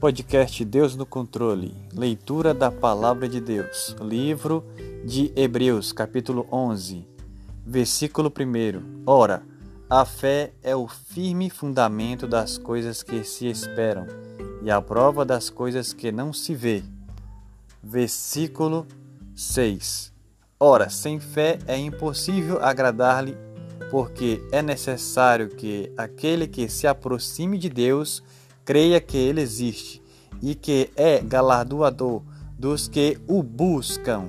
Podcast Deus no Controle. Leitura da Palavra de Deus. Livro de Hebreus, capítulo 11, versículo 1. Ora, a fé é o firme fundamento das coisas que se esperam e a prova das coisas que não se vê. Versículo 6. Ora, sem fé é impossível agradar-lhe, porque é necessário que aquele que se aproxime de Deus creia que ele existe e que é galardoador dos que o buscam.